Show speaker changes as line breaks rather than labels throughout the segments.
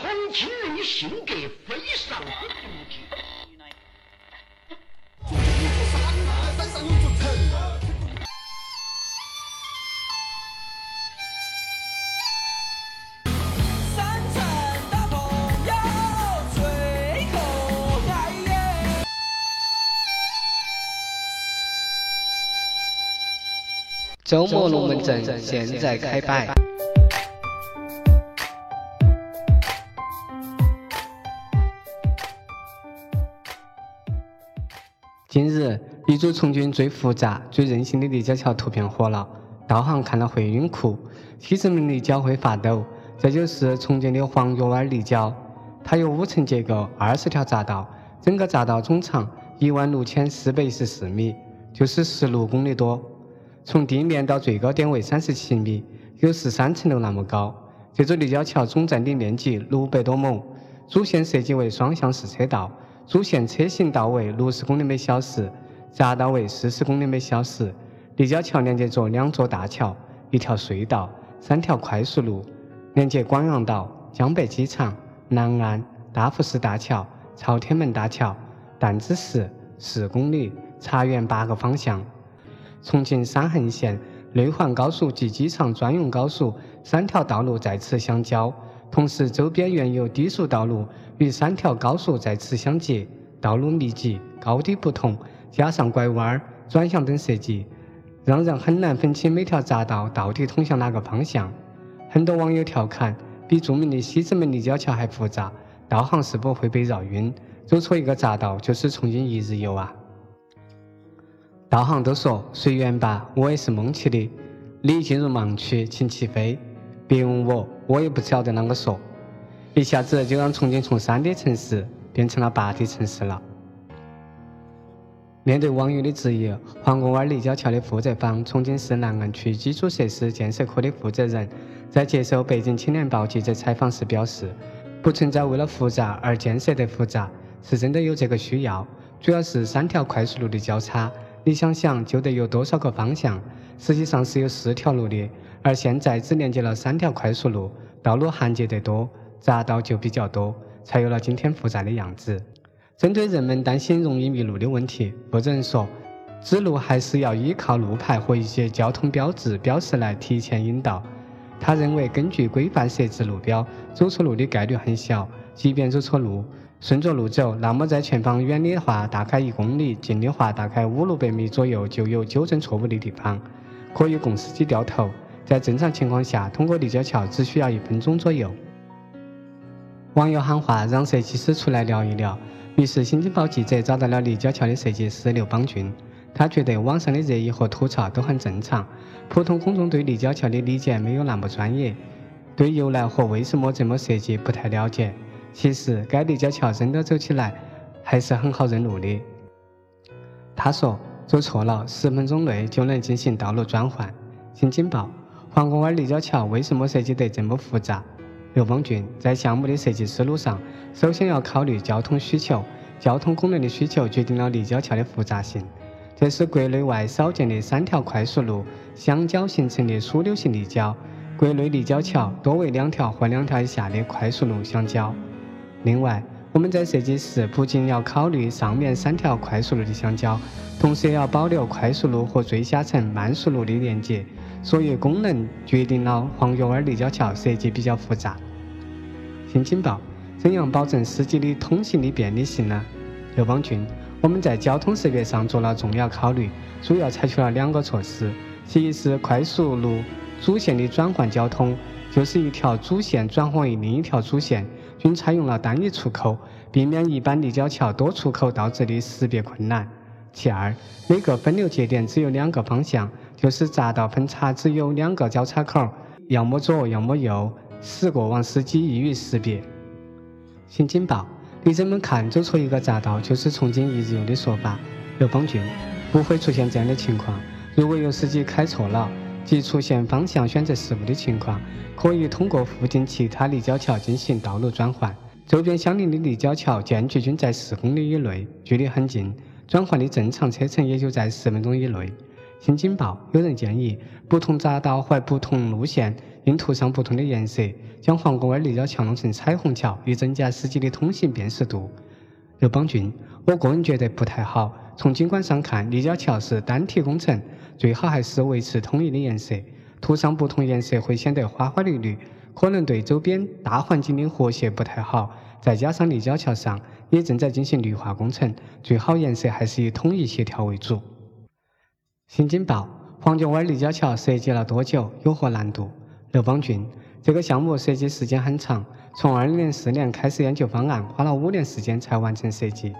重庆人性格非常的独特。
三层大朋友最可爱耶！
周末龙门阵现在开摆。日，一组重庆最复杂、最任性的立交桥图片火了，导航看了会晕哭，梯子们立交会发抖。这就是重庆的黄药湾立交，它有五层结构，二十条匝道，整个匝道总长一万六千四百一十四米，就是十六公里多。从地面到最高点为三十七米，有十三层楼那么高。这座立交桥总占地面积六百多亩，主线设计为双向四车道，主线车行道为六十公里每小时，匝道为四十公里每小时。立交桥连接着两座大桥、一条隧道、三条快速路，连接广阳道、江北机场、南岸、大福寺大桥、朝天门大桥、弹子石四公里，茶园八个方向。重庆三横线、内环高速及机场专用高速三条道路在此相交，同时周边原有低速道路与三条高速在此相接，道路密集、高低不同，加上拐弯、转向等设计，让人很难分清每条匝道到底通向哪个方向。很多网友调侃，比著名的西直门立交桥还复杂，导航是否会被绕晕？走错一个匝道就是重庆一日游啊！导航都说随缘吧，我也是蒙起的。你进入盲区，请起飞。别问我，我也不晓得啷个说。一下子就让重庆从三 D 城市变成了八 D 城市了。面对网友的质疑，黄果湾立交桥的负责方重庆市南岸区基础设施建设科的负责人在接受北京青年报记者采访时表示，不存在为了复杂而建设的复杂，是真的有这个需要，主要是三条快速路的交叉。你想想，就得有多少个方向？实际上是有四条路的，而现在只连接了三条快速路，道路焊接得多，匝道就比较多，才有了今天复杂的样子。针对人们担心容易迷路的问题，负责人说，指路还是要依靠路牌和一些交通标志标识来提前引导。他认为，根据规范设置路标，走错路的概率很小，即便走错路。顺着路走，那么在前方远的话大概一公里，近的话大概五六百米左右就有纠正错误的地方，可以供司机掉头。在正常情况下，通过立交桥只需要一分钟左右。网友喊话让设计师出来聊一聊，于是《新京报》记者找到了立交桥的设计师刘邦俊。他觉得网上的热议和吐槽都很正常，普通公众对立交桥的理解没有那么专业，对由来和为什么这么设计不太了解。其实，该立交桥真的走起来还是很好认路的。他说：“走错了，十分钟内就能进行道路转换。”新京报：黄公湾立交桥为什么设计得这么复杂？刘邦俊在项目的设计思路上，首先要考虑交通需求，交通功能的需求决定了立交桥的复杂性。这是国内外少见的三条快速路相交形成的枢纽型立交。国内立交桥多为两条或两条以下的快速路相交。另外，我们在设计时不仅要考虑上面三条快速路的相交，同时也要保留快速路和最下层慢速路的连接，所以功能决定了黄药湾立交桥设计比较复杂。新京报：怎样保证司机的通行的便利性呢？刘邦俊：我们在交通设计上做了重要考虑，主要采取了两个措施：其一是快速路主线的转换交通，就是一条主线转换为另一条主线。均采用了单一出口，避免一般立交桥多出口导致的识别困难。其二，每个分流节点只有两个方向，就是匝道分叉只有两个交叉口，要么左，要么右，使过往司机易于识别。新京报：你怎么看走错一个匝道就是重庆一日游的说法？刘邦俊：不会出现这样的情况。如果有司机开错了，即出现方向选择失误的情况，可以通过附近其他立交桥进行道路转换。周边相邻的立交桥间距均在四公里以内，距离很近，转换的正常车程也就在十分钟以内。新京报有人建议，不同匝道或不同路线应涂上不同的颜色，将皇宫湾立交桥弄成彩虹桥，以增加司机的通行辨识度。刘邦俊，我个人觉得不太好。从景观上看，立交桥是单体工程，最好还是维持统一的颜色。涂上不同颜色会显得花花绿绿，可能对周边大环境的和谐不太好。再加上立交桥上也正在进行绿化工程，最好颜色还是以统一协调为主。新京报：黄角湾立交桥设计了多久？有何难度？刘邦俊，这个项目设计时间很长，从2004年开始研究方案，花了五年时间才完成设计。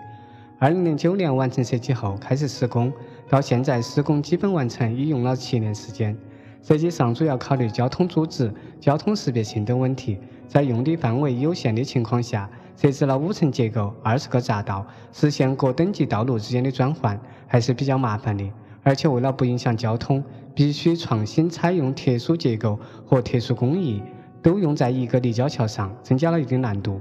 二零零九年完成设计后开始施工，到现在施工基本完成已用了七年时间。设计上主要考虑交通组织、交通识别性等问题，在用地范围有限的情况下，设置了五层结构、二十个匝道，实现各等级道路之间的转换还是比较麻烦的。而且为了不影响交通，必须创新采用特殊结构和特殊工艺，都用在一个立交桥上，增加了一定难度。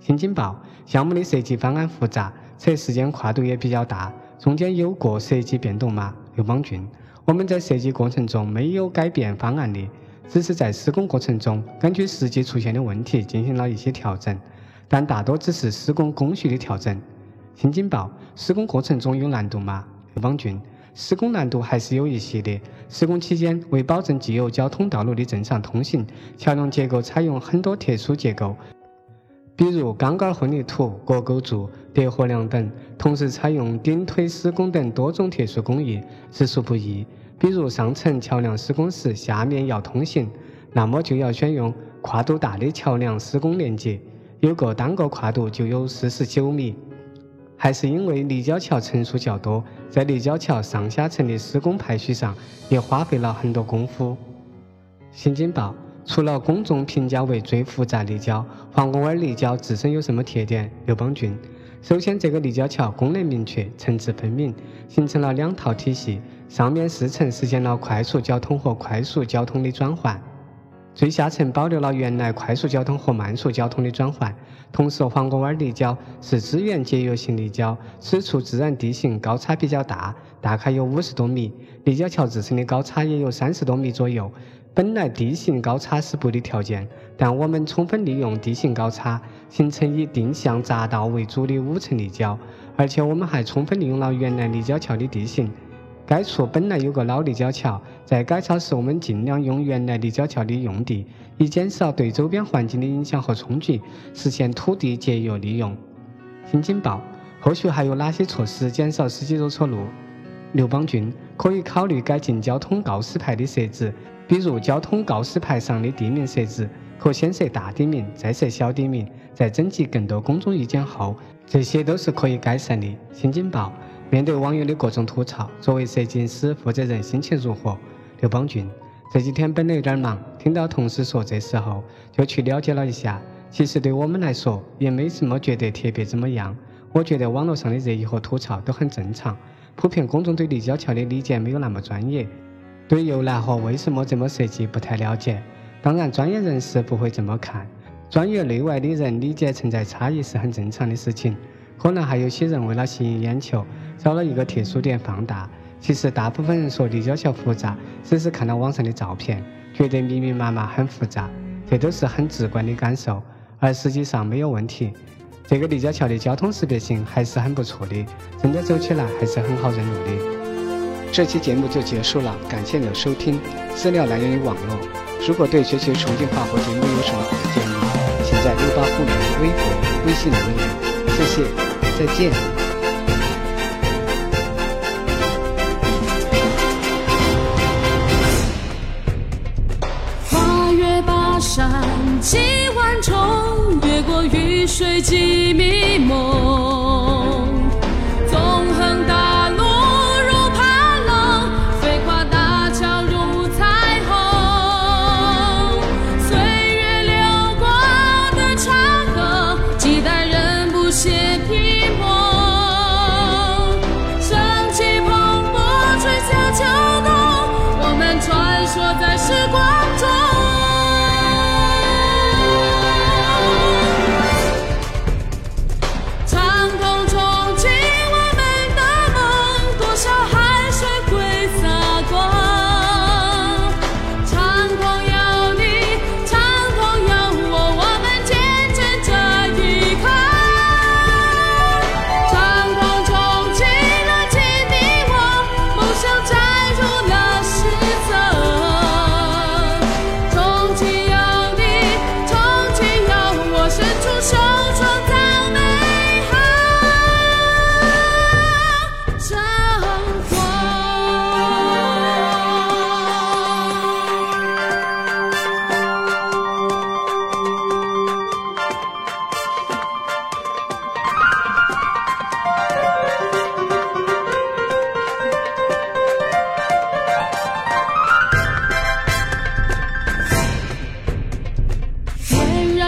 新京报项目的设计方案复杂。且时间跨度也比较大，中间有过设计变动吗？刘邦俊，我们在设计过程中没有改变方案的，只是在施工过程中根据实际出现的问题进行了一些调整，但大多只是施工工序的调整。新京报，施工过程中有难度吗？刘邦俊，施工难度还是有一些的。施工期间，为保证既有交通道路的正常通行，桥梁结构采用很多特殊结构。比如钢杆混凝土、国构柱、叠合梁等，同时采用顶推施工等多种特殊工艺，实属不易。比如上层桥梁施工时，下面要通行，那么就要选用跨度大的桥梁施工连接，有个单个跨度就有四十九米。还是因为立交桥层数较多，在立交桥上下层的施工排序上也花费了很多功夫。新京报。除了公众评价为最复杂立交，黄公湾立交自身有什么特点？刘邦俊，首先这个立交桥功能明确，层次分明，形成了两套体系，上面四层实现了快速交通和快速交通的转换，最下层保留了原来快速交通和慢速交通的转换。同时，黄公湾立交是资源节约型立交，此处自然地形高差比较大，大概有五十多米，立交桥自身的高差也有三十多米左右。本来地形高差是不利条件，但我们充分利用地形高差，形成以定向匝道为主的五层立交，而且我们还充分利用了原来立交桥的地形。该处本来有个老立交桥，在改造时我们尽量用原来立交桥的用地，以减少对周边环境的影响和冲击，实现土地节约利用。新京报，后续还有哪些措施减少司机走错路？刘邦俊，可以考虑改进交通告示牌的设置。比如交通告示牌上的地名设置，可先设大地名，再设小地名。在征集更多公众意见后，这些都是可以改善的。新京报面对网友的各种吐槽，作为设计师负责人心情如何？刘邦俊这几天本来有点忙，听到同事说这时候，就去了解了一下。其实对我们来说，也没什么觉得特别怎么样。我觉得网络上的热议和吐槽都很正常，普遍公众对立交桥的理解没有那么专业。对由来和为什么这么设计不太了解，当然专业人士不会这么看，专业内外的人理解存在差异是很正常的事情。可能还有些人为了吸引眼球，找了一个特殊点放大。其实大部分人说立交桥复杂，只是看到网上的照片，觉得密密麻麻很复杂，这都是很直观的感受，而实际上没有问题。这个立交桥的交通识别性还是很不错的，真的走起来还是很好认路的。这期节目就结束了，感谢你的收听。资料来源于网络。如果对学习重庆话或节目有什么好的建议，请在六八互联微博、微信留言。谢谢，再见。
跨越巴山几万重，越过雨水几米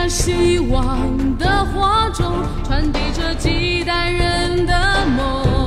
希望的火种，传递着几代人的梦。